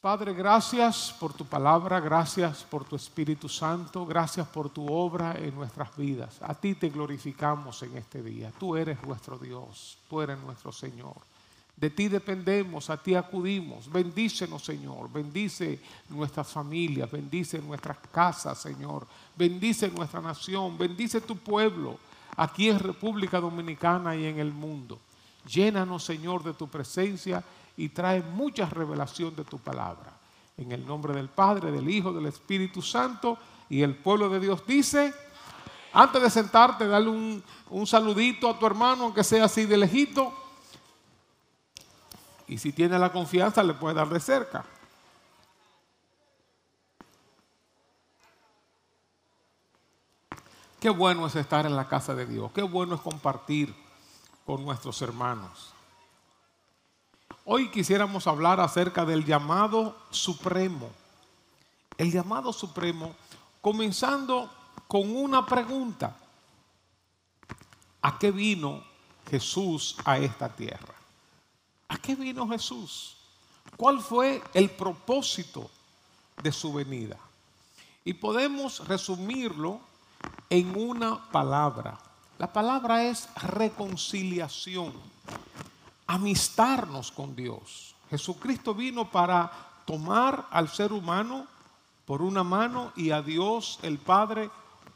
Padre, gracias por tu palabra, gracias por tu Espíritu Santo, gracias por tu obra en nuestras vidas. A ti te glorificamos en este día. Tú eres nuestro Dios, tú eres nuestro Señor. De ti dependemos, a ti acudimos. Bendícenos, Señor. Bendice nuestras familias, bendice nuestras casas, Señor. Bendice nuestra nación, bendice tu pueblo aquí en República Dominicana y en el mundo. Llénanos, Señor, de tu presencia y trae mucha revelación de tu palabra. En el nombre del Padre, del Hijo, del Espíritu Santo y el pueblo de Dios dice, antes de sentarte, dale un, un saludito a tu hermano, aunque sea así de lejito. Y si tiene la confianza, le puede dar de cerca. Qué bueno es estar en la casa de Dios, qué bueno es compartir con nuestros hermanos. Hoy quisiéramos hablar acerca del llamado supremo. El llamado supremo, comenzando con una pregunta. ¿A qué vino Jesús a esta tierra? ¿A qué vino Jesús? ¿Cuál fue el propósito de su venida? Y podemos resumirlo en una palabra. La palabra es reconciliación amistarnos con Dios. Jesucristo vino para tomar al ser humano por una mano y a Dios el Padre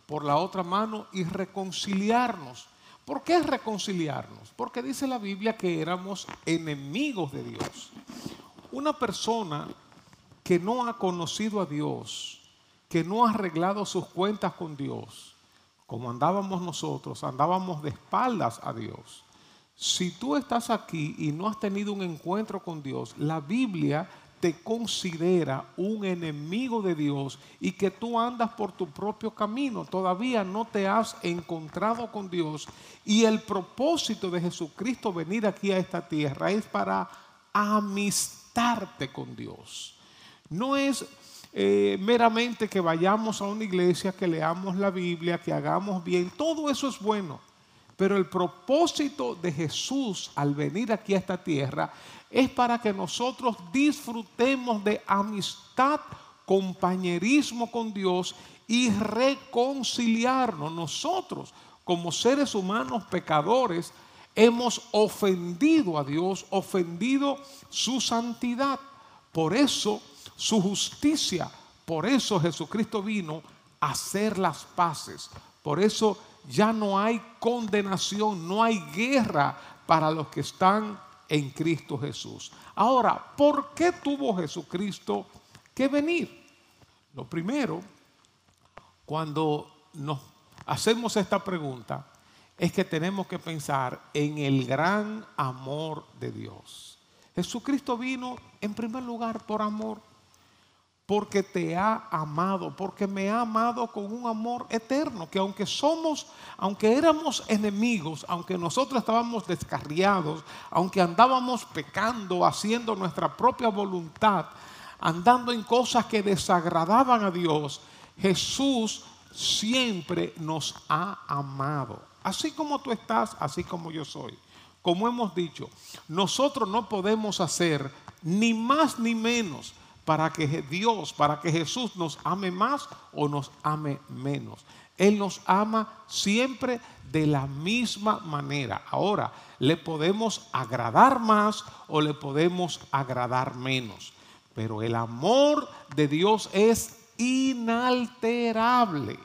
por la otra mano y reconciliarnos. ¿Por qué reconciliarnos? Porque dice la Biblia que éramos enemigos de Dios. Una persona que no ha conocido a Dios, que no ha arreglado sus cuentas con Dios, como andábamos nosotros, andábamos de espaldas a Dios si tú estás aquí y no has tenido un encuentro con Dios, la Biblia te considera un enemigo de Dios y que tú andas por tu propio camino, todavía no te has encontrado con Dios y el propósito de Jesucristo venir aquí a esta tierra es para amistarte con Dios. No es eh, meramente que vayamos a una iglesia, que leamos la Biblia, que hagamos bien, todo eso es bueno. Pero el propósito de Jesús al venir aquí a esta tierra es para que nosotros disfrutemos de amistad, compañerismo con Dios y reconciliarnos. Nosotros, como seres humanos pecadores, hemos ofendido a Dios, ofendido su santidad. Por eso su justicia, por eso Jesucristo vino a hacer las paces. Por eso ya no hay condenación, no hay guerra para los que están en Cristo Jesús. Ahora, ¿por qué tuvo Jesucristo que venir? Lo primero, cuando nos hacemos esta pregunta, es que tenemos que pensar en el gran amor de Dios. Jesucristo vino en primer lugar por amor porque te ha amado, porque me ha amado con un amor eterno, que aunque somos, aunque éramos enemigos, aunque nosotros estábamos descarriados, aunque andábamos pecando, haciendo nuestra propia voluntad, andando en cosas que desagradaban a Dios, Jesús siempre nos ha amado. Así como tú estás, así como yo soy. Como hemos dicho, nosotros no podemos hacer ni más ni menos para que Dios, para que Jesús nos ame más o nos ame menos. Él nos ama siempre de la misma manera. Ahora, le podemos agradar más o le podemos agradar menos. Pero el amor de Dios es inalterable.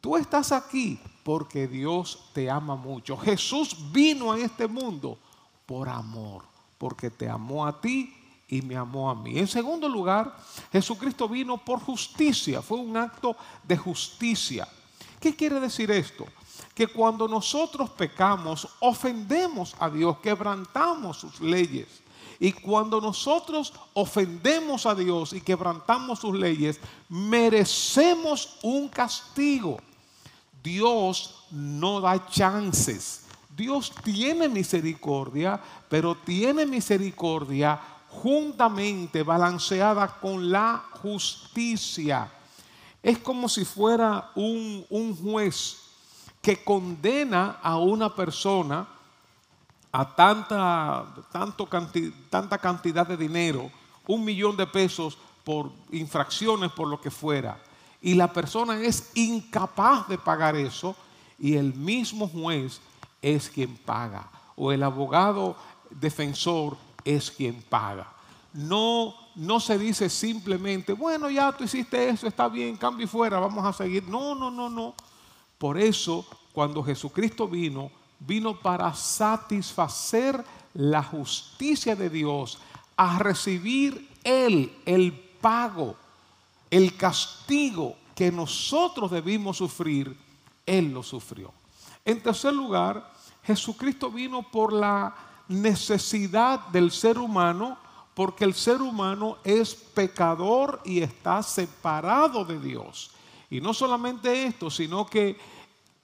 Tú estás aquí porque Dios te ama mucho. Jesús vino a este mundo por amor, porque te amó a ti y me amó a mí. En segundo lugar, Jesucristo vino por justicia, fue un acto de justicia. ¿Qué quiere decir esto? Que cuando nosotros pecamos, ofendemos a Dios, quebrantamos sus leyes. Y cuando nosotros ofendemos a Dios y quebrantamos sus leyes, merecemos un castigo. Dios no da chances. Dios tiene misericordia, pero tiene misericordia juntamente balanceada con la justicia. Es como si fuera un, juez que condena a una persona a tanta, tanto tanta cantidad de dinero un millón de pesos por infracciones, por lo que fuera, y la persona es incapaz de pagar eso, y el mismo juez es quien paga, o el abogado defensor es quien paga. No, no se dice simplemente, bueno, ya tú hiciste eso, está bien, cambio y fuera, vamos a seguir. No, no, no, no. Por eso, cuando Jesucristo vino, vino para satisfacer la justicia de Dios, a recibir Él el pago, el castigo que nosotros debimos sufrir, Él lo sufrió. En tercer lugar, Jesucristo vino por la necesidad del ser humano, porque el ser humano es pecador y está separado de Dios. Y no solamente esto, sino que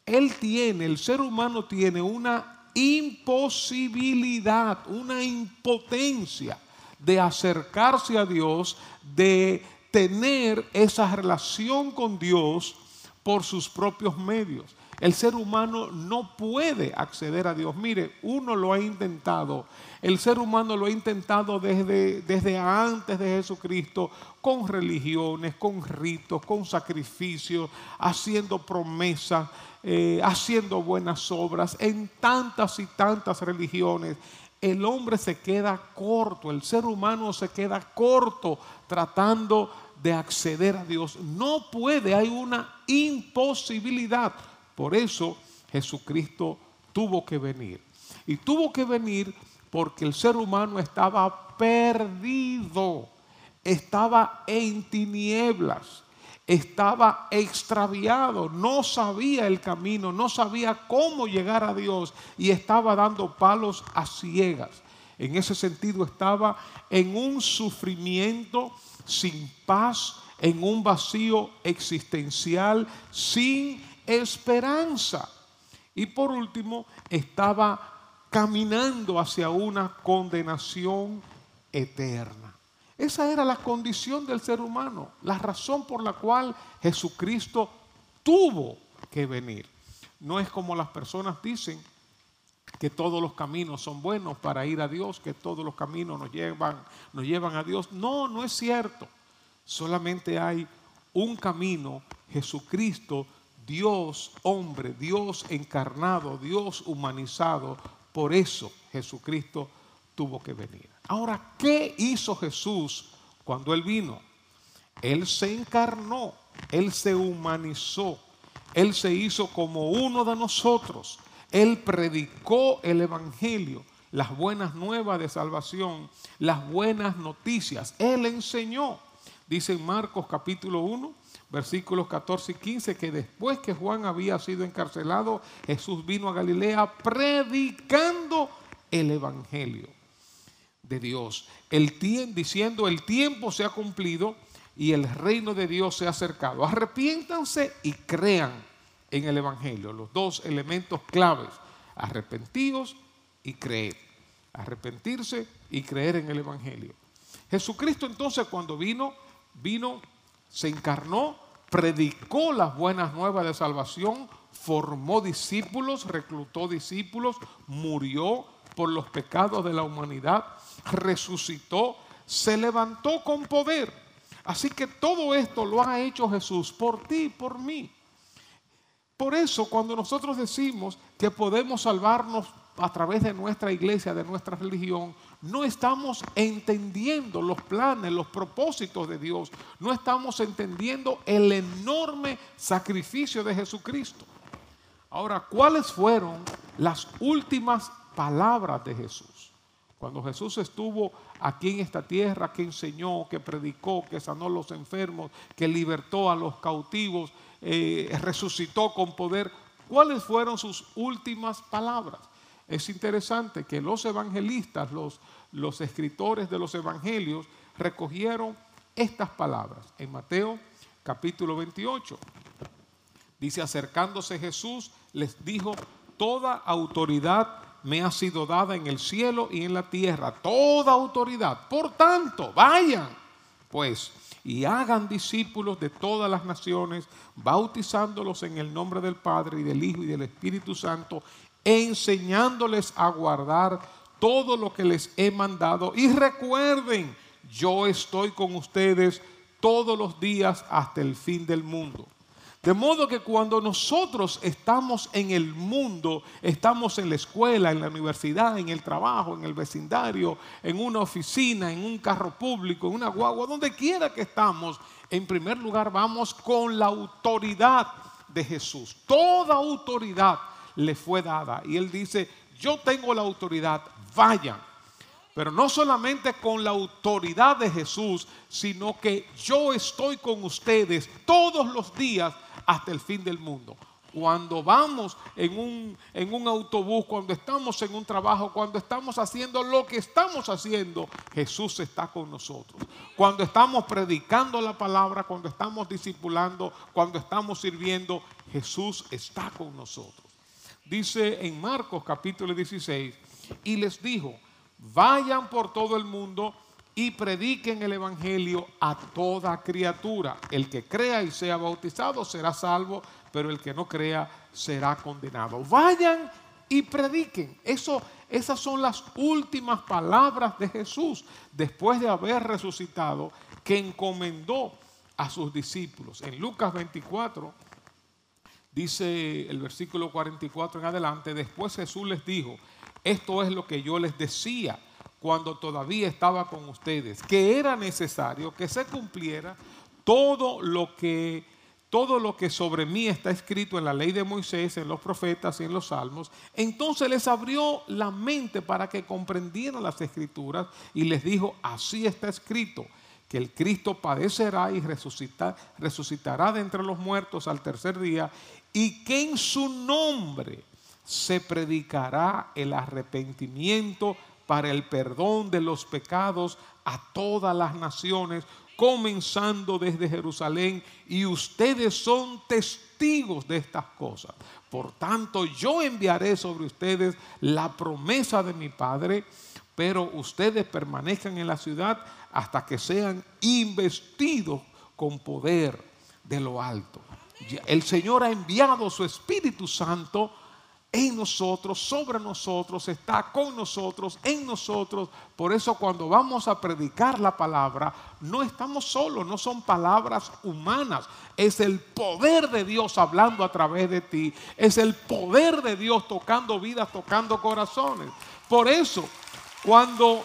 Él tiene, el ser humano tiene una imposibilidad, una impotencia de acercarse a Dios, de tener esa relación con Dios por sus propios medios. El ser humano no puede acceder a Dios. Mire, uno lo ha intentado. El ser humano lo ha intentado desde, antes de Jesucristo, con religiones, con ritos, con sacrificios, haciendo promesas, eh, haciendo buenas obras, en tantas y tantas religiones. El hombre se queda corto, el ser humano se queda corto tratando de acceder a Dios. No puede, hay una imposibilidad. Por eso Jesucristo tuvo que venir. Y tuvo que venir porque el ser humano estaba perdido, estaba en tinieblas, estaba extraviado, no sabía el camino, no sabía cómo llegar a Dios y estaba dando palos a ciegas. En ese sentido estaba en un sufrimiento sin paz, en un vacío existencial, sin esperanza. Y por último, estaba caminando hacia una condenación eterna. Esa era la condición del ser humano, la razón por la cual Jesucristo tuvo que venir. No es como las personas dicen que todos los caminos son buenos para ir a Dios, que todos los caminos nos llevan, nos llevan a Dios. No, no es cierto. Solamente hay un camino, Jesucristo Dios hombre, Dios encarnado, Dios humanizado. Por eso Jesucristo tuvo que venir. Ahora, ¿qué hizo Jesús cuando Él vino? Él se encarnó, Él se humanizó, Él se hizo como uno de nosotros. Él predicó el Evangelio, las buenas nuevas de salvación, las buenas noticias. Él enseñó. Dice en Marcos capítulo 1, versículos 14 y 15, que después que Juan había sido encarcelado, Jesús vino a Galilea predicando el Evangelio de Dios. El diciendo, el tiempo se ha cumplido y el reino de Dios se ha acercado. Arrepiéntanse y crean en el Evangelio. Los dos elementos claves, arrepentidos y creer. Arrepentirse y creer en el Evangelio. Jesucristo entonces cuando vino, vino se encarnó, predicó las buenas nuevas de salvación, formó discípulos, reclutó discípulos, murió por los pecados de la humanidad, resucitó, se levantó con poder. Así que todo esto lo ha hecho Jesús por ti por mí. Por eso cuando nosotros decimos que podemos salvarnos a través de nuestra iglesia, de nuestra religión, no estamos entendiendo los planes, los propósitos de Dios. No estamos entendiendo el enorme sacrificio de Jesucristo. Ahora, ¿cuáles fueron las últimas palabras de Jesús? Cuando Jesús estuvo aquí en esta tierra, que enseñó, que predicó, que sanó a los enfermos, que libertó a los cautivos, eh, resucitó con poder, ¿cuáles fueron sus últimas palabras? Es interesante que los evangelistas, los, escritores de los evangelios, recogieron estas palabras en Mateo capítulo 28. Dice, acercándose Jesús, les dijo, toda autoridad me ha sido dada en el cielo y en la tierra, toda autoridad. Por tanto, vayan, pues, y hagan discípulos de todas las naciones, bautizándolos en el nombre del Padre y del Hijo y del Espíritu Santo, enseñándoles a guardar todo lo que les he mandado. Y recuerden, yo estoy con ustedes todos los días hasta el fin del mundo. De modo que cuando nosotros estamos en el mundo, estamos en la escuela, en la universidad, en el trabajo, en el vecindario, en una oficina, en un carro público, en una guagua, donde quiera que estamos, en primer lugar vamos con la autoridad de Jesús. Toda autoridad le fue dada. Y él dice, yo tengo la autoridad, vayan. Pero no solamente con la autoridad de Jesús, sino que yo estoy con ustedes todos los días hasta el fin del mundo. Cuando vamos en un, en un autobús, cuando estamos en un trabajo, cuando estamos haciendo lo que estamos haciendo, Jesús está con nosotros. Cuando estamos predicando la palabra, cuando estamos discipulando, cuando estamos sirviendo, Jesús está con nosotros. Dice en Marcos capítulo 16, y les dijo, vayan por todo el mundo y prediquen el Evangelio a toda criatura. El que crea y sea bautizado será salvo, pero el que no crea será condenado. Vayan y prediquen. Eso, esas son las últimas palabras de Jesús después de haber resucitado, que encomendó a sus discípulos. En Lucas 24 dice el versículo 44 en adelante, después Jesús les dijo, esto es lo que yo les decía cuando todavía estaba con ustedes, que era necesario que se cumpliera todo lo que todo lo que sobre mí está escrito en la ley de Moisés, en los profetas y en los salmos, entonces les abrió la mente para que comprendieran las escrituras y les dijo, así está escrito, que el Cristo padecerá y resucitará de entre los muertos al tercer día y que en su nombre se predicará el arrepentimiento para el perdón de los pecados a todas las naciones, comenzando desde Jerusalén, y ustedes son testigos de estas cosas. Por tanto, yo enviaré sobre ustedes la promesa de mi Padre, pero ustedes permanezcan en la ciudad hasta que sean investidos con poder de lo alto. El Señor ha enviado su Espíritu Santo en nosotros, sobre nosotros, está con nosotros, en nosotros. Por eso cuando vamos a predicar la palabra, no estamos solos, no son palabras humanas, es el poder de Dios hablando a través de ti, es el poder de Dios tocando vidas, tocando corazones. Por eso, cuando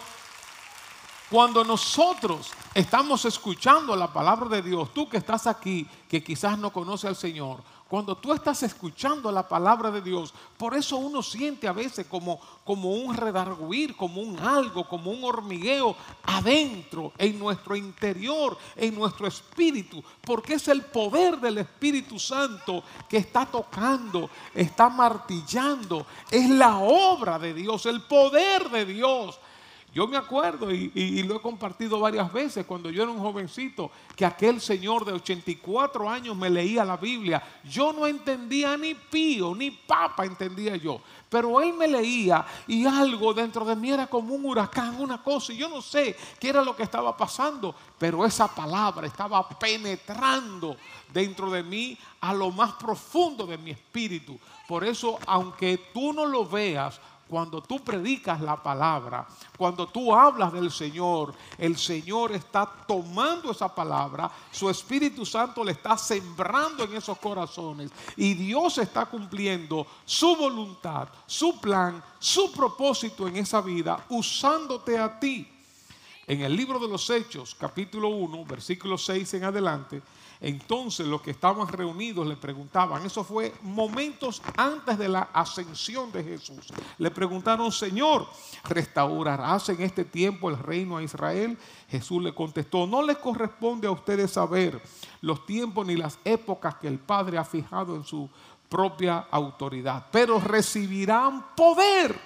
cuando nosotros estamos escuchando la palabra de Dios, tú que estás aquí, que quizás no conoce al Señor, cuando tú estás escuchando la palabra de Dios, por eso uno siente a veces como, como un redarguir, como un algo, como un hormigueo adentro, en nuestro interior, en nuestro espíritu, porque es el poder del Espíritu Santo que está tocando, está martillando, es la obra de Dios, el poder de Dios yo me acuerdo y, lo he compartido varias veces cuando yo era un jovencito, que aquel señor de 84 años me leía la Biblia. Yo no entendía ni pío, ni papa entendía yo. Pero él me leía y algo dentro de mí era como un huracán, una cosa. Y yo no sé qué era lo que estaba pasando, pero esa palabra estaba penetrando dentro de mí a lo más profundo de mi espíritu. Por eso, aunque tú no lo veas, cuando tú predicas la palabra, cuando tú hablas del Señor, el Señor está tomando esa palabra, su Espíritu Santo le está sembrando en esos corazones y Dios está cumpliendo su voluntad, su plan, su propósito en esa vida, usándote a ti. En el libro de los Hechos, capítulo 1, versículo 6 en adelante, entonces los que estaban reunidos le preguntaban, eso fue momentos antes de la ascensión de Jesús. Le preguntaron, Señor, ¿restaurarás en este tiempo el reino a Israel? Jesús le contestó, no les corresponde a ustedes saber los tiempos ni las épocas que el Padre ha fijado en su propia autoridad, pero recibirán poder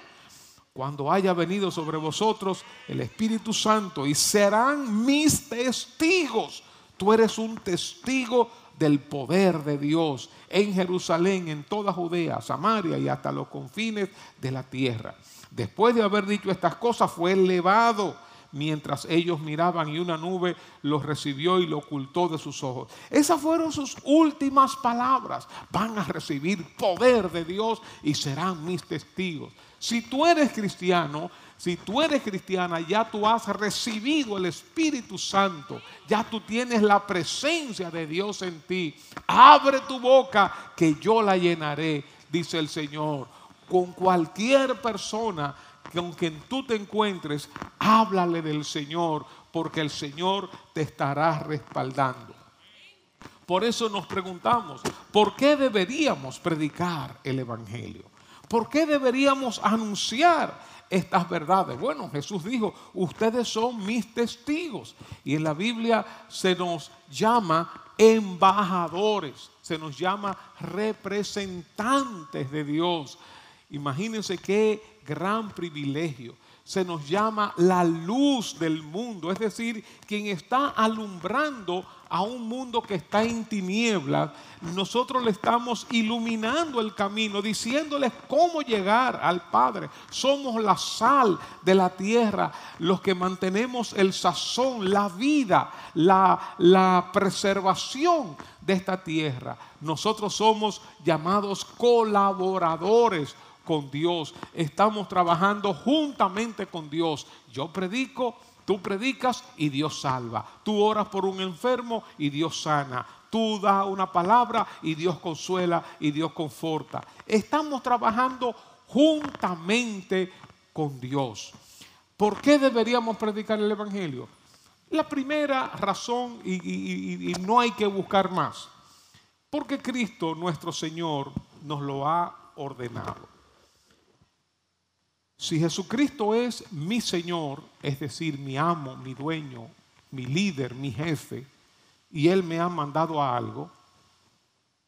cuando haya venido sobre vosotros el Espíritu Santo y serán mis testigos Tú eres un testigo del poder de Dios en Jerusalén, en toda Judea, Samaria y hasta los confines de la tierra. Después de haber dicho estas cosas, fue elevado mientras ellos miraban y una nube los recibió y lo ocultó de sus ojos. Esas fueron sus últimas palabras. Van a recibir poder de Dios y serán mis testigos. Si tú eres cristiano, si tú eres cristiana, ya tú has recibido el Espíritu Santo, ya tú tienes la presencia de Dios en ti. Abre tu boca que yo la llenaré, dice el Señor. Con cualquier persona con quien tú te encuentres, háblale del Señor, porque el Señor te estará respaldando. Por eso nos preguntamos, ¿por qué deberíamos predicar el Evangelio? ¿Por qué deberíamos anunciar estas verdades? Bueno, Jesús dijo, ustedes son mis testigos. Y en la Biblia se nos llama embajadores, se nos llama representantes de Dios. Imagínense qué gran privilegio se nos llama la luz del mundo, es decir, quien está alumbrando a un mundo que está en tinieblas, nosotros le estamos iluminando el camino, diciéndoles cómo llegar al Padre. Somos la sal de la tierra, los que mantenemos el sazón, la vida, la, la preservación de esta tierra. Nosotros somos llamados colaboradores con Dios. Estamos trabajando juntamente con Dios. Yo predico, tú predicas y Dios salva. Tú oras por un enfermo y Dios sana. Tú das una palabra y Dios consuela y Dios conforta. Estamos trabajando juntamente con Dios. ¿Por qué deberíamos predicar el Evangelio? La primera razón, y, y, no hay que buscar más, porque Cristo nuestro Señor nos lo ha ordenado. Si Jesucristo es mi Señor, es decir, mi amo, mi dueño, mi líder, mi jefe, y Él me ha mandado a algo,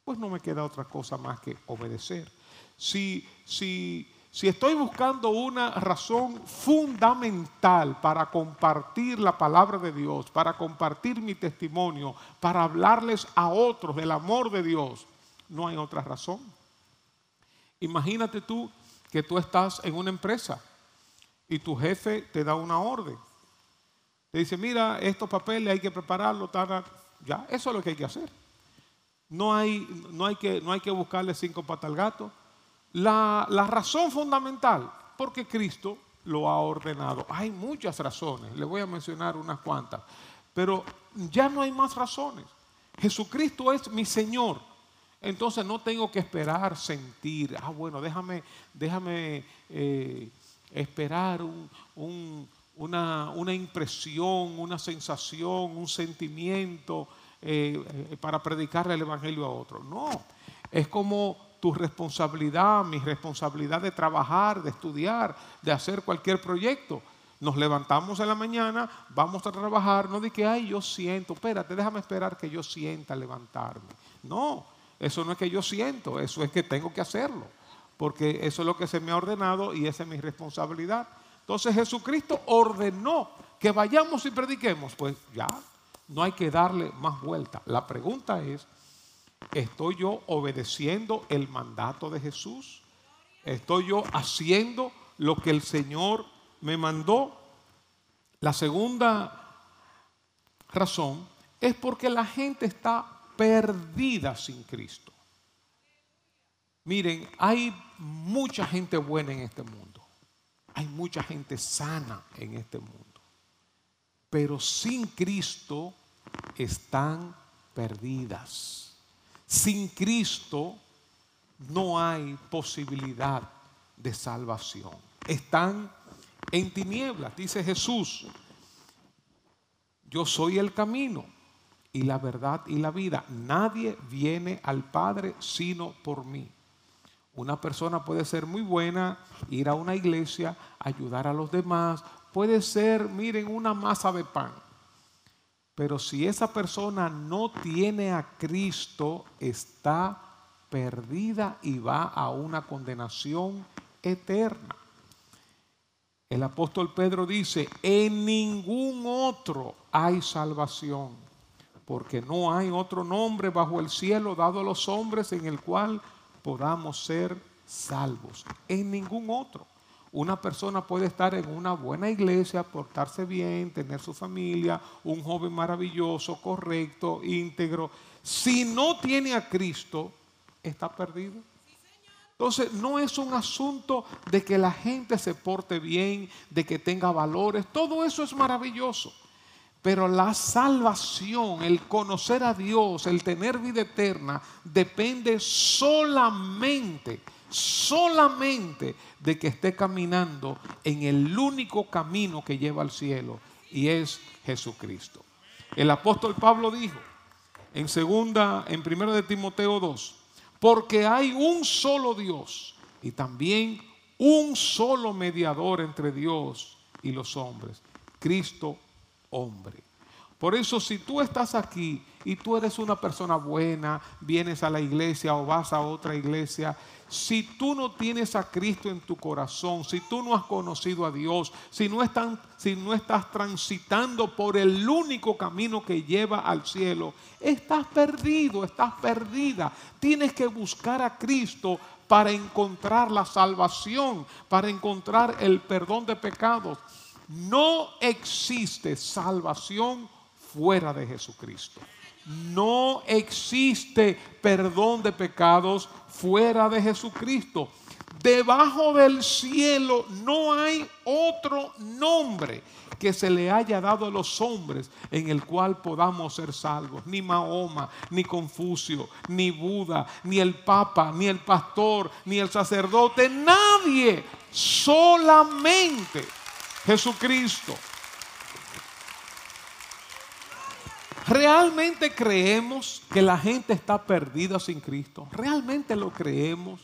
pues no me queda otra cosa más que obedecer. Si, si, si estoy buscando una razón fundamental para compartir la palabra de Dios, para compartir mi testimonio, para hablarles a otros del amor de Dios, no hay otra razón. Imagínate tú que tú estás en una empresa y tu jefe te da una orden. Te dice, mira, estos papeles hay que prepararlos, ya, eso es lo que hay que hacer. No hay, no hay, que, no hay que buscarle cinco patas al gato. La, la razón fundamental, porque Cristo lo ha ordenado. Hay muchas razones, le voy a mencionar unas cuantas, pero ya no hay más razones. Jesucristo es mi Señor. Entonces no tengo que esperar sentir, ah, bueno, déjame, déjame eh, esperar una, impresión, una sensación, un sentimiento eh, eh, para predicarle el Evangelio a otro. No, es como tu responsabilidad, mi responsabilidad de trabajar, de estudiar, de hacer cualquier proyecto. Nos levantamos en la mañana, vamos a trabajar, no de que, ay, yo siento, espérate, déjame esperar que yo sienta levantarme. No, eso no es que yo siento, eso es que tengo que hacerlo, porque eso es lo que se me ha ordenado y esa es mi responsabilidad. Entonces Jesucristo ordenó que vayamos y prediquemos, pues ya, no hay que darle más vuelta. La pregunta es, ¿estoy yo obedeciendo el mandato de Jesús? ¿Estoy yo haciendo lo que el Señor me mandó? La segunda razón es porque la gente está perdida sin Cristo. Miren, hay mucha gente buena en este mundo. Hay mucha gente sana en este mundo. Pero sin Cristo están perdidas. Sin Cristo no hay posibilidad de salvación. Están en tinieblas, dice Jesús. Yo soy el camino y la verdad y la vida. Nadie viene al Padre sino por mí. Una persona puede ser muy buena, ir a una iglesia, ayudar a los demás, puede ser, miren, una masa de pan. Pero si esa persona no tiene a Cristo, está perdida y va a una condenación eterna. El apóstol Pedro dice, en ningún otro hay salvación porque no hay otro nombre bajo el cielo dado a los hombres en el cual podamos ser salvos. En ningún otro. Una persona puede estar en una buena iglesia, portarse bien, tener su familia, un joven maravilloso, correcto, íntegro. Si no tiene a Cristo, está perdido. Entonces, no es un asunto de que la gente se porte bien, de que tenga valores, todo eso es maravilloso. Pero la salvación, el conocer a Dios, el tener vida eterna, depende solamente solamente de que esté caminando en el único camino que lleva al cielo y es Jesucristo. El apóstol Pablo dijo en segunda en primero de Timoteo 2, porque hay un solo Dios y también un solo mediador entre Dios y los hombres, Cristo hombre. Por eso si tú estás aquí y tú eres una persona buena, vienes a la iglesia o vas a otra iglesia, si tú no tienes a Cristo en tu corazón, si tú no has conocido a Dios, si no, están, si no estás transitando por el único camino que lleva al cielo, estás perdido, estás perdida. Tienes que buscar a Cristo para encontrar la salvación, para encontrar el perdón de pecados. No existe salvación fuera de Jesucristo. No existe perdón de pecados fuera de Jesucristo. Debajo del cielo no hay otro nombre que se le haya dado a los hombres en el cual podamos ser salvos. Ni Mahoma, ni Confucio, ni Buda, ni el Papa, ni el pastor, ni el sacerdote, nadie, solamente Jesucristo. ¿Realmente creemos que la gente está perdida sin Cristo? ¿Realmente lo creemos?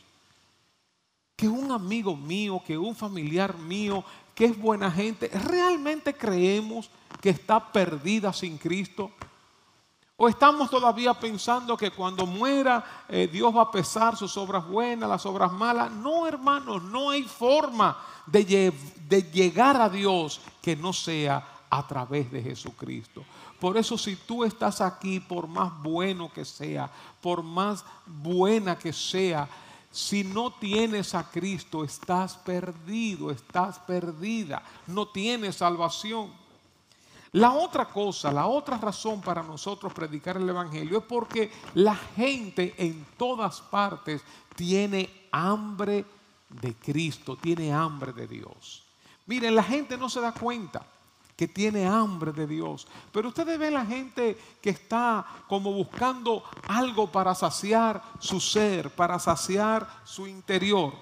Que un amigo mío, que un familiar mío, que es buena gente, ¿realmente creemos que está perdida sin Cristo? ¿O estamos todavía pensando que cuando muera eh, Dios va a pesar sus obras buenas, las obras malas? No, hermanos, no hay forma de, llegar a Dios que no sea a través de Jesucristo. Por eso si tú estás aquí, por más bueno que sea, por más buena que sea, si no tienes a Cristo, estás perdido, estás perdida, no tienes salvación. La otra cosa, la otra razón para nosotros predicar el Evangelio es porque la gente en todas partes tiene hambre de Cristo, tiene hambre de Dios. Miren, la gente no se da cuenta que tiene hambre de Dios. Pero ustedes ven la gente que está como buscando algo para saciar su ser, para saciar su interior.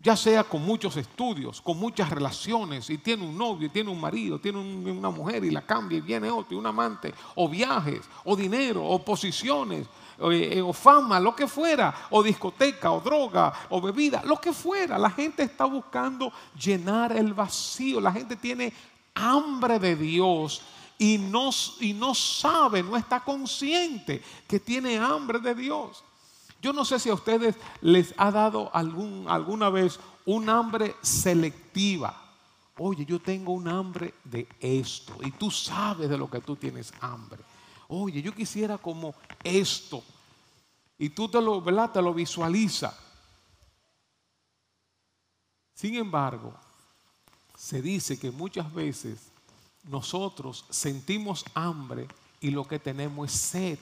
Ya sea con muchos estudios, con muchas relaciones, y tiene un novio, y tiene un marido, tiene una mujer y la cambia y viene otro, y un amante, o viajes, o dinero, o posiciones, o, eh, o, fama, lo que fuera, o discoteca, o droga, o bebida, lo que fuera. La gente está buscando llenar el vacío. La gente tiene hambre de Dios y no, y no sabe, no está consciente que tiene hambre de Dios. Yo no sé si a ustedes les ha dado algún, alguna vez un hambre selectiva. Oye, yo tengo un hambre de esto y tú sabes de lo que tú tienes hambre. Oye, yo quisiera como esto. Y tú te lo, ¿verdad? Te lo visualiza. Sin embargo, se dice que muchas veces nosotros sentimos hambre y lo que tenemos es sed.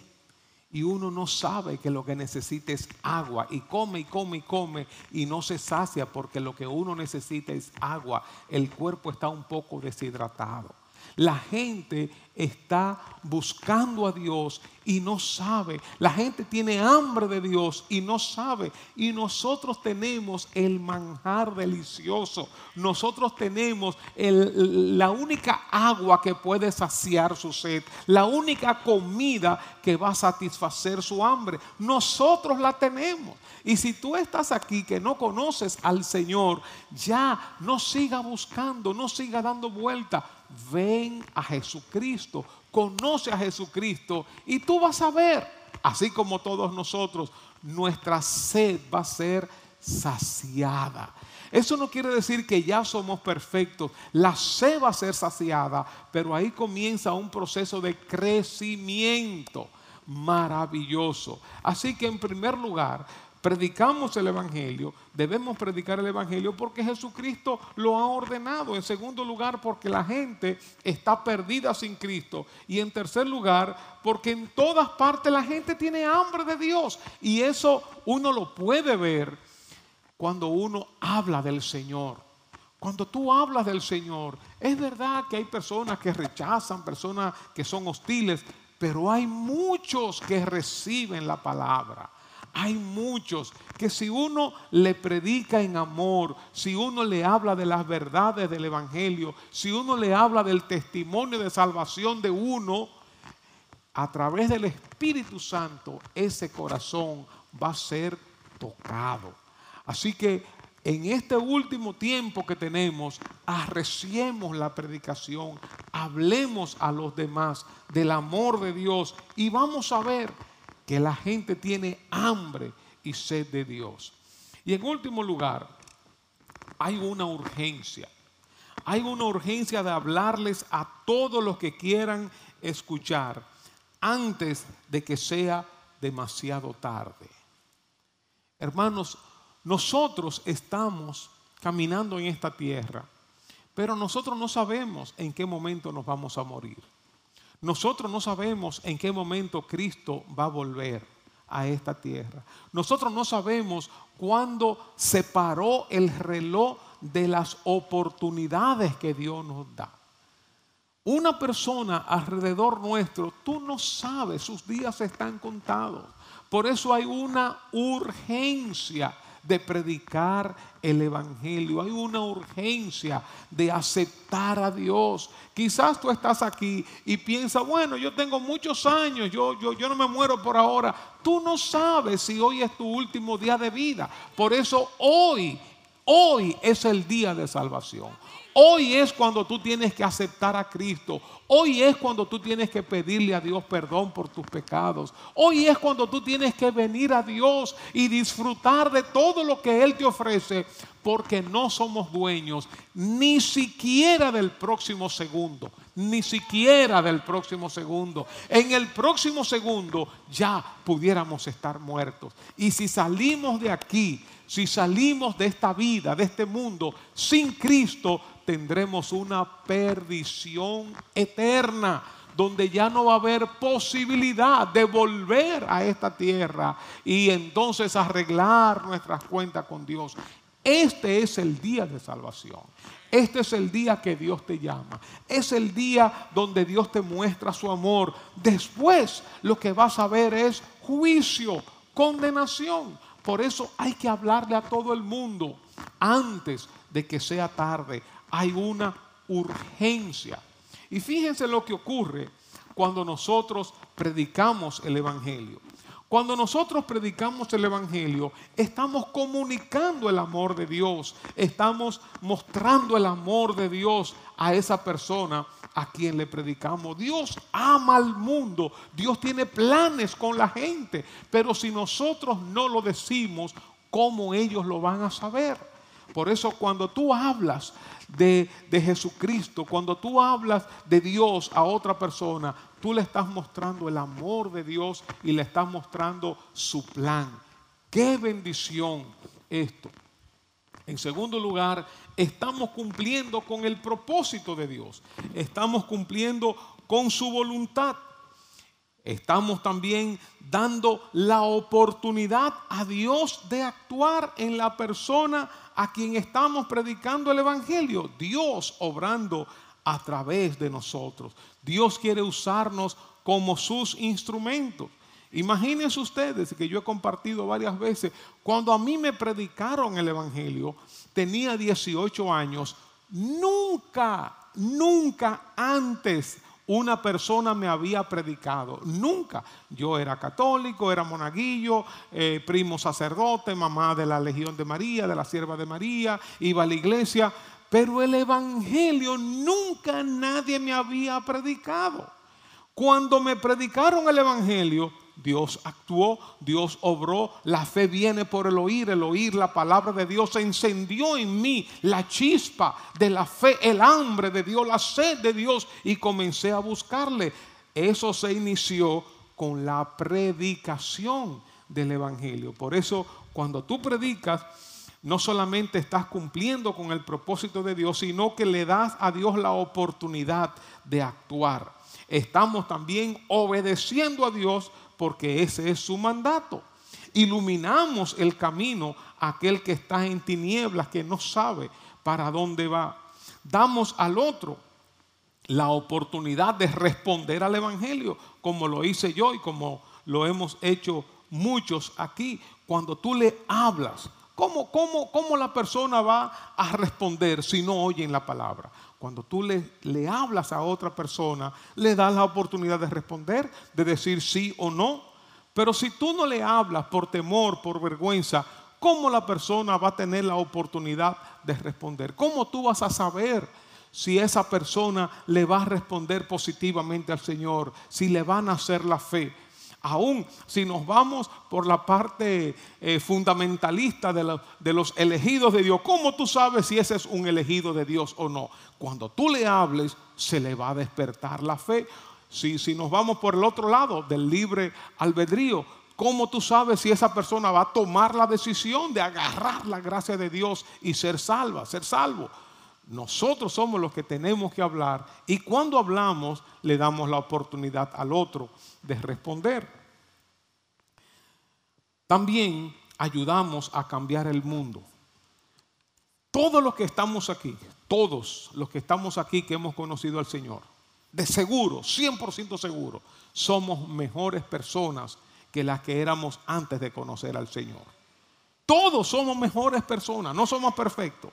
Y uno no sabe que lo que necesita es agua. Y come y come y come y no se sacia porque lo que uno necesita es agua. El cuerpo está un poco deshidratado. La gente está buscando a Dios y no sabe. La gente tiene hambre de Dios y no sabe. Y nosotros tenemos el manjar delicioso. Nosotros tenemos la única agua que puede saciar su sed. La única comida que va a satisfacer su hambre. Nosotros la tenemos. Y si tú estás aquí que no conoces al Señor, ya no siga buscando, no siga dando vuelta ven a Jesucristo, conoce a Jesucristo y tú vas a ver, así como todos nosotros, nuestra sed va a ser saciada. Eso no quiere decir que ya somos perfectos. La sed va a ser saciada, pero ahí comienza un proceso de crecimiento maravilloso. Así que en primer lugar, predicamos el Evangelio, debemos predicar el Evangelio porque Jesucristo lo ha ordenado. En segundo lugar, porque la gente está perdida sin Cristo. Y en tercer lugar, porque en todas partes la gente tiene hambre de Dios. Y eso uno lo puede ver cuando uno habla del Señor. Cuando tú hablas del Señor, es verdad que hay personas que rechazan, personas que son hostiles, pero hay muchos que reciben la palabra. Hay muchos que si uno le predica en amor, si uno le habla de las verdades del Evangelio, si uno le habla del testimonio de salvación de uno, a través del Espíritu Santo, ese corazón va a ser tocado. Así que en este último tiempo que tenemos, arreciemos la predicación, hablemos a los demás del amor de Dios y vamos a ver que la gente tiene hambre y sed de Dios. Y en último lugar, hay una urgencia. Hay una urgencia de hablarles a todos los que quieran escuchar antes de que sea demasiado tarde. Hermanos, nosotros estamos caminando en esta tierra, pero nosotros no sabemos en qué momento nos vamos a morir. Nosotros no sabemos en qué momento Cristo va a volver a esta tierra. Nosotros no sabemos cuándo se paró el reloj de las oportunidades que Dios nos da. Una persona alrededor nuestro, tú no sabes, sus días están contados. Por eso hay una urgencia de predicar el Evangelio. Hay una urgencia de aceptar a Dios. Quizás tú estás aquí y piensas, bueno, yo tengo muchos años, yo, yo, yo no me muero por ahora. Tú no sabes si hoy es tu último día de vida. Por eso hoy, hoy es el día de salvación. Hoy es cuando tú tienes que aceptar a Cristo. Hoy es cuando tú tienes que pedirle a Dios perdón por tus pecados. Hoy es cuando tú tienes que venir a Dios y disfrutar de todo lo que Él te ofrece. Porque no somos dueños ni siquiera del próximo segundo. Ni siquiera del próximo segundo. En el próximo segundo ya pudiéramos estar muertos. Y si salimos de aquí, si salimos de esta vida, de este mundo, sin Cristo, tendremos una perdición eterna, donde ya no va a haber posibilidad de volver a esta tierra y entonces arreglar nuestras cuentas con Dios. Este es el día de salvación. Este es el día que Dios te llama. Es el día donde Dios te muestra su amor. Después lo que vas a ver es juicio, condenación. Por eso hay que hablarle a todo el mundo antes de que sea tarde hay una urgencia. Y fíjense lo que ocurre cuando nosotros predicamos el Evangelio. Cuando nosotros predicamos el Evangelio, estamos comunicando el amor de Dios, estamos mostrando el amor de Dios a esa persona a quien le predicamos. Dios ama al mundo, Dios tiene planes con la gente, pero si nosotros no lo decimos, ¿cómo ellos lo van a saber? Por eso cuando tú hablas de, Jesucristo, cuando tú hablas de Dios a otra persona, tú le estás mostrando el amor de Dios y le estás mostrando su plan. Qué bendición esto. En segundo lugar, estamos cumpliendo con el propósito de Dios. Estamos cumpliendo con su voluntad. Estamos también dando la oportunidad a Dios de actuar en la persona a quien estamos predicando el Evangelio. Dios obrando a través de nosotros. Dios quiere usarnos como sus instrumentos. Imagínense ustedes que yo he compartido varias veces, cuando a mí me predicaron el Evangelio, tenía 18 años, nunca, nunca antes una persona me había predicado. Nunca. Yo era católico, era monaguillo, eh, primo sacerdote, mamá de la Legión de María, de la Sierva de María, iba a la iglesia, pero el Evangelio nunca nadie me había predicado. Cuando me predicaron el Evangelio, Dios actuó, Dios obró, la fe viene por el oír, el oír la palabra de Dios se encendió en mí la chispa de la fe, el hambre de Dios, la sed de Dios y comencé a buscarle. Eso se inició con la predicación del Evangelio. Por eso, cuando tú predicas, no solamente estás cumpliendo con el propósito de Dios, sino que le das a Dios la oportunidad de actuar. Estamos también obedeciendo a Dios porque ese es su mandato. Iluminamos el camino a aquel que está en tinieblas, que no sabe para dónde va. Damos al otro la oportunidad de responder al Evangelio, como lo hice yo y como lo hemos hecho muchos aquí. Cuando tú le hablas, ¿cómo, cómo, cómo la persona va a responder si no oyen la palabra? Cuando tú le, le hablas a otra persona, le das la oportunidad de responder, de decir sí o no. Pero si tú no le hablas por temor, por vergüenza, ¿cómo la persona va a tener la oportunidad de responder? ¿Cómo tú vas a saber? si esa persona le va a responder positivamente al Señor, si le van a hacer la fe. Aún si nos vamos por la parte eh, fundamentalista de, los elegidos de Dios, ¿cómo tú sabes si ese es un elegido de Dios o no? Cuando tú le hables, se le va a despertar la fe. Si, si nos vamos por el otro lado del libre albedrío, ¿cómo tú sabes si esa persona va a tomar la decisión de agarrar la gracia de Dios y ser salva, ser salvo? Nosotros somos los que tenemos que hablar y cuando hablamos le damos la oportunidad al otro de responder. También ayudamos a cambiar el mundo. Todos los que estamos aquí, todos los que estamos aquí que hemos conocido al Señor, de seguro, 100% seguro, somos mejores personas que las que éramos antes de conocer al Señor. Todos somos mejores personas, no somos perfectos.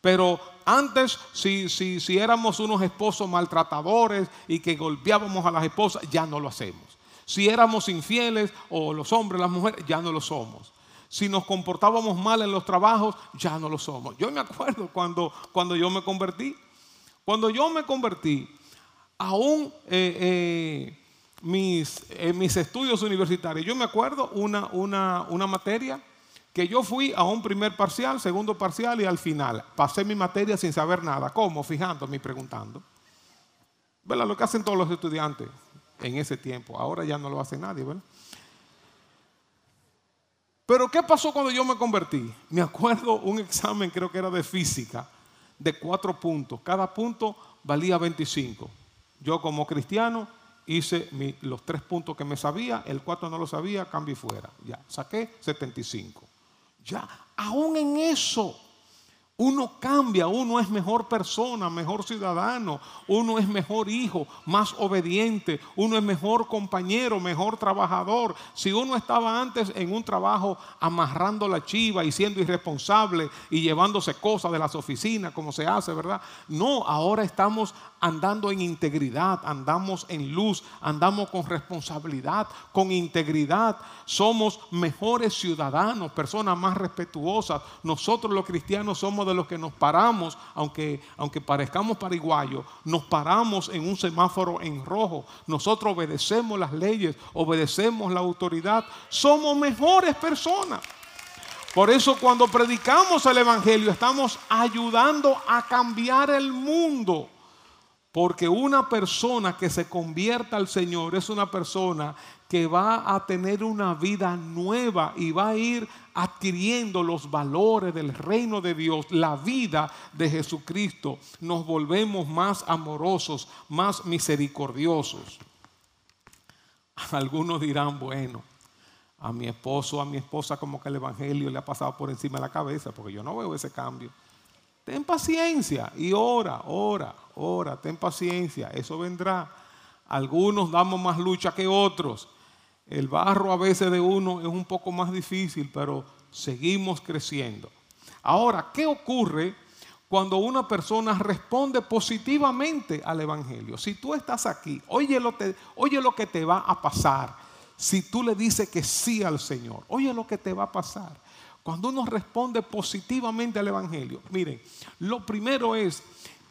Pero antes, si, si, si éramos unos esposos maltratadores y que golpeábamos a las esposas, ya no lo hacemos. Si éramos infieles o los hombres, las mujeres, ya no lo somos. Si nos comportábamos mal en los trabajos, ya no lo somos. Yo me acuerdo cuando, cuando yo me convertí. Cuando yo me convertí, aún eh, eh, mis, mis estudios universitarios, yo me acuerdo una, una, una materia que yo fui a un primer parcial, segundo parcial y al final pasé mi materia sin saber nada. ¿Cómo? Fijándome y preguntando. ¿Verdad? Lo que hacen todos los estudiantes en ese tiempo. Ahora ya no lo hace nadie, ¿verdad? Pero ¿qué pasó cuando yo me convertí? Me acuerdo un examen, creo que era de física, de cuatro puntos. Cada punto valía 25. Yo como cristiano hice los tres puntos que me sabía, el cuatro no lo sabía, cambio y fuera. Ya, saqué 75. Ya, aún en eso, uno cambia, uno es mejor persona, mejor ciudadano, uno es mejor hijo, más obediente, uno es mejor compañero, mejor trabajador. Si uno estaba antes en un trabajo amarrando la chiva y siendo irresponsable y llevándose cosas de las oficinas, como se hace, ¿verdad? No, ahora estamos andando en integridad, andamos en luz, andamos con responsabilidad, con integridad. Somos mejores ciudadanos, personas más respetuosas. Nosotros los cristianos somos de los que nos paramos, aunque, aunque parezcamos paraguayos, nos paramos en un semáforo en rojo. Nosotros obedecemos las leyes, obedecemos la autoridad. Somos mejores personas. Por eso cuando predicamos el Evangelio estamos ayudando a cambiar el mundo. Porque una persona que se convierta al Señor es una persona que va a tener una vida nueva y va a ir adquiriendo los valores del reino de Dios, la vida de Jesucristo. Nos volvemos más amorosos, más misericordiosos. Algunos dirán, bueno, a mi esposo, a mi esposa como que el Evangelio le ha pasado por encima de la cabeza, porque yo no veo ese cambio. Ten paciencia y ora, ora, ora, ten paciencia, eso vendrá. Algunos damos más lucha que otros. El barro a veces de uno es un poco más difícil, pero seguimos creciendo. Ahora, ¿qué ocurre cuando una persona responde positivamente al Evangelio? Si tú estás aquí, oye lo, oye lo que te va a pasar. Si tú le dices que sí al Señor, oye lo que te va a pasar. Cuando uno responde positivamente al Evangelio, miren, lo primero es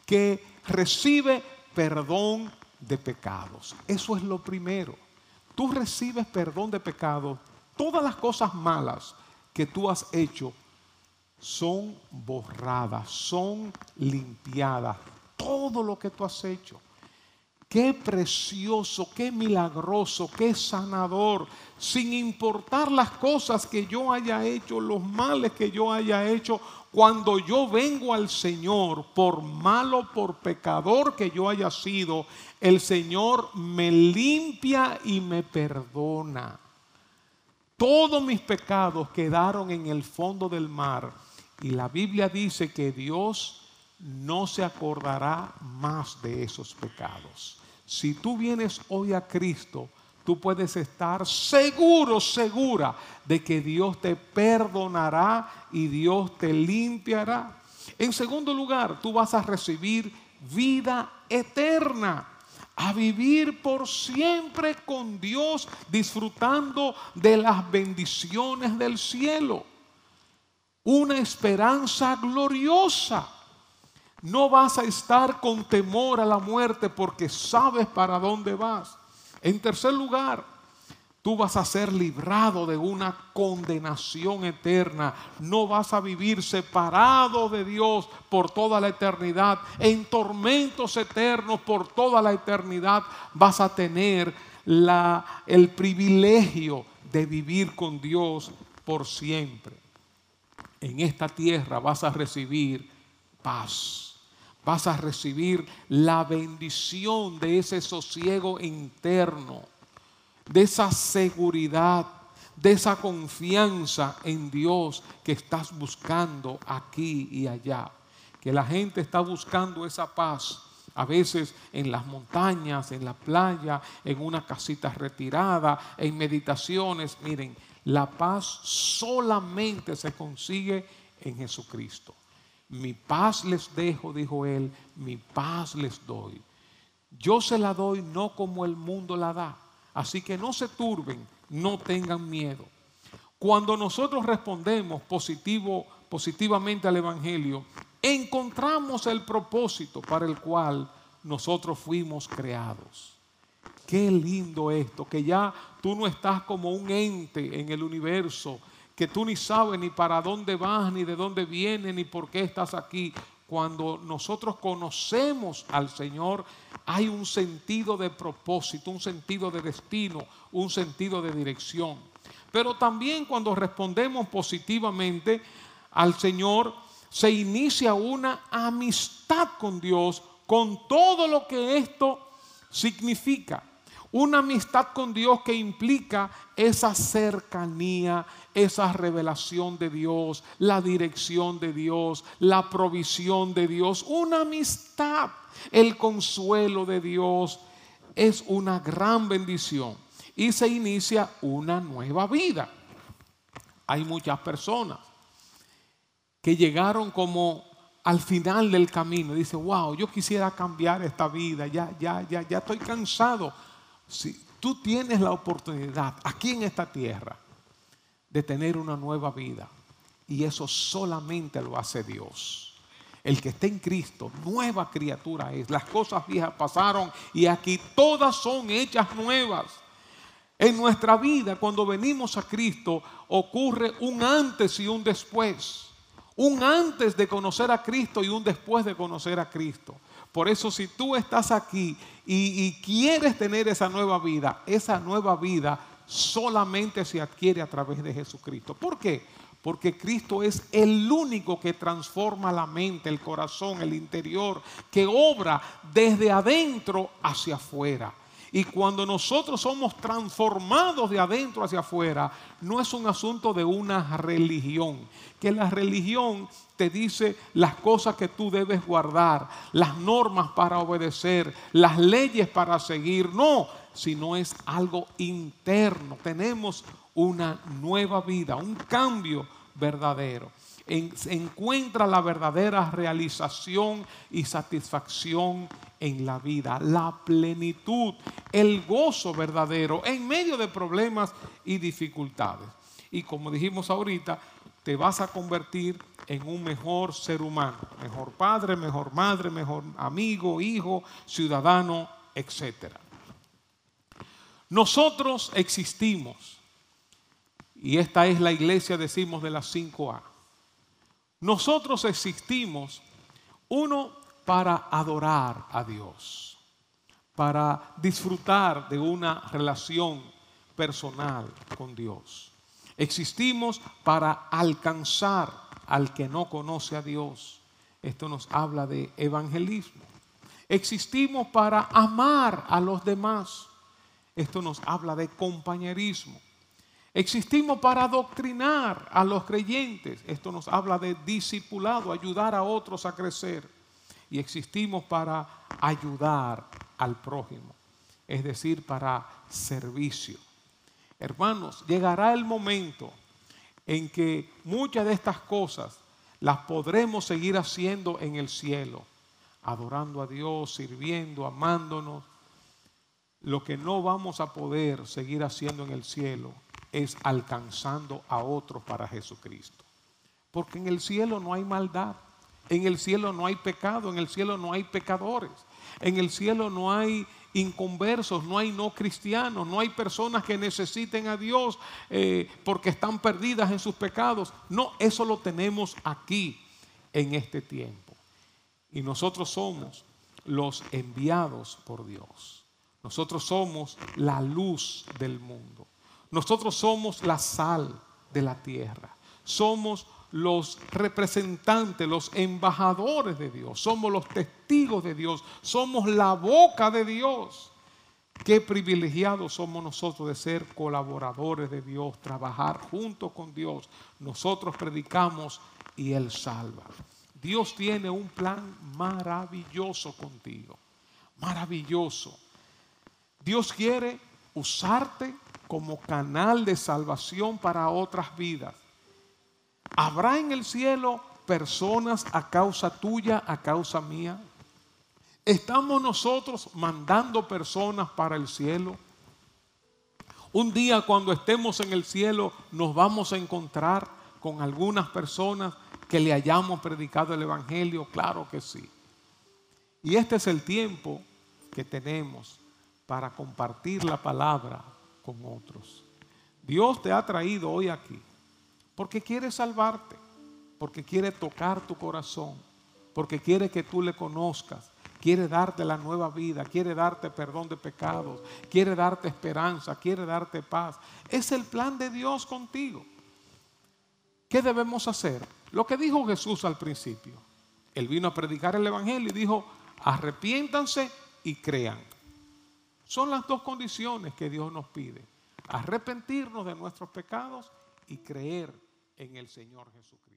que recibe perdón de pecados. Eso es lo primero. Tú recibes perdón de pecados. Todas las cosas malas que tú has hecho son borradas, son limpiadas. Todo lo que tú has hecho. Qué precioso, qué milagroso, qué sanador, sin importar las cosas que yo haya hecho, los males que yo haya hecho, cuando yo vengo al Señor, por malo, por pecador que yo haya sido, el Señor me limpia y me perdona. Todos mis pecados quedaron en el fondo del mar y la Biblia dice que Dios no se acordará más de esos pecados. Si tú vienes hoy a Cristo, tú puedes estar seguro, segura de que Dios te perdonará y Dios te limpiará. En segundo lugar, tú vas a recibir vida eterna, a vivir por siempre con Dios, disfrutando de las bendiciones del cielo. Una esperanza gloriosa. No vas a estar con temor a la muerte porque sabes para dónde vas. En tercer lugar, tú vas a ser librado de una condenación eterna. No vas a vivir separado de Dios por toda la eternidad. En tormentos eternos por toda la eternidad vas a tener el privilegio de vivir con Dios por siempre. En esta tierra vas a recibir paz vas a recibir la bendición de ese sosiego interno, de esa seguridad, de esa confianza en Dios que estás buscando aquí y allá. Que la gente está buscando esa paz. A veces en las montañas, en la playa, en una casita retirada, en meditaciones. Miren, la paz solamente se consigue en Jesucristo. Mi paz les dejo, dijo él, mi paz les doy. Yo se la doy no como el mundo la da. Así que no se turben, no tengan miedo. Cuando nosotros respondemos positivo, positivamente al Evangelio, encontramos el propósito para el cual nosotros fuimos creados. Qué lindo esto, que ya tú no estás como un ente en el universo que tú ni sabes ni para dónde vas, ni de dónde vienes, ni por qué estás aquí. Cuando nosotros conocemos al Señor, hay un sentido de propósito, un sentido de destino, un sentido de dirección. Pero también cuando respondemos positivamente al Señor, se inicia una amistad con Dios, con todo lo que esto significa. Una amistad con Dios que implica esa cercanía, esa revelación de Dios, la dirección de Dios, la provisión de Dios, una amistad, el consuelo de Dios. Es una gran bendición y se inicia una nueva vida. Hay muchas personas que llegaron como al final del camino. Dice, wow, yo quisiera cambiar esta vida, ya, ya, ya, ya estoy cansado si tú tienes la oportunidad aquí en esta tierra de tener una nueva vida, y eso solamente lo hace Dios. El que está en Cristo, nueva criatura es. Las cosas viejas pasaron y aquí todas son hechas nuevas. En nuestra vida, cuando venimos a Cristo, ocurre un antes y un después. Un antes de conocer a Cristo y un después de conocer a Cristo. Por eso si tú estás aquí y, quieres tener esa nueva vida, esa nueva vida solamente se adquiere a través de Jesucristo. ¿Por qué? Porque Cristo es el único que transforma la mente, el corazón, el interior, que obra desde adentro hacia afuera. Y cuando nosotros somos transformados de adentro hacia afuera, no es un asunto de una religión. Que la religión te dice las cosas que tú debes guardar, las normas para obedecer, las leyes para seguir. No, sino es algo interno. Tenemos una nueva vida, un cambio verdadero. Encuentra la verdadera realización y satisfacción en la vida, la plenitud, el gozo verdadero en medio de problemas y dificultades. Y como dijimos ahorita, te vas a convertir en un mejor ser humano, mejor padre, mejor madre, mejor amigo, hijo, ciudadano, etc. Nosotros existimos, y esta es la iglesia, decimos, de las 5A. Nosotros existimos, uno, para adorar a Dios, para disfrutar de una relación personal con Dios. Existimos para alcanzar al que no conoce a Dios. Esto nos habla de evangelismo. Existimos para amar a los demás. Esto nos habla de compañerismo. Existimos para adoctrinar a los creyentes. Esto nos habla de discipulado, ayudar a otros a crecer. Y existimos para ayudar al prójimo, es decir, para servicio. Hermanos, llegará el momento en que muchas de estas cosas las podremos seguir haciendo en el cielo, adorando a Dios, sirviendo, amándonos. Lo que no vamos a poder seguir haciendo en el cielo es alcanzando a otros para Jesucristo. Porque en el cielo no hay maldad, en el cielo no hay pecado, en el cielo no hay pecadores, en el cielo no hay inconversos, no hay no cristianos, no hay personas que necesiten a Dios eh, porque están perdidas en sus pecados. No, eso lo tenemos aquí en este tiempo. Y nosotros somos los enviados por Dios. Nosotros somos la luz del mundo. Nosotros somos la sal de la tierra. Somos los representantes, los embajadores de Dios. Somos los testigos de Dios. Somos la boca de Dios. Qué privilegiados somos nosotros de ser colaboradores de Dios, trabajar junto con Dios. Nosotros predicamos y Él salva. Dios tiene un plan maravilloso contigo. Maravilloso. Dios quiere usarte como canal de salvación para otras vidas. ¿Habrá en el cielo personas a causa tuya, a causa mía? ¿Estamos nosotros mandando personas para el cielo? Un día cuando estemos en el cielo nos vamos a encontrar con algunas personas que le hayamos predicado el Evangelio, claro que sí. Y este es el tiempo que tenemos para compartir la palabra con otros. Dios te ha traído hoy aquí porque quiere salvarte, porque quiere tocar tu corazón, porque quiere que tú le conozcas, quiere darte la nueva vida, quiere darte perdón de pecados, quiere darte esperanza, quiere darte paz. Es el plan de Dios contigo. ¿Qué debemos hacer? Lo que dijo Jesús al principio. Él vino a predicar el Evangelio y dijo, arrepiéntanse y crean. Son las dos condiciones que Dios nos pide. Arrepentirnos de nuestros pecados y creer en el Señor Jesucristo.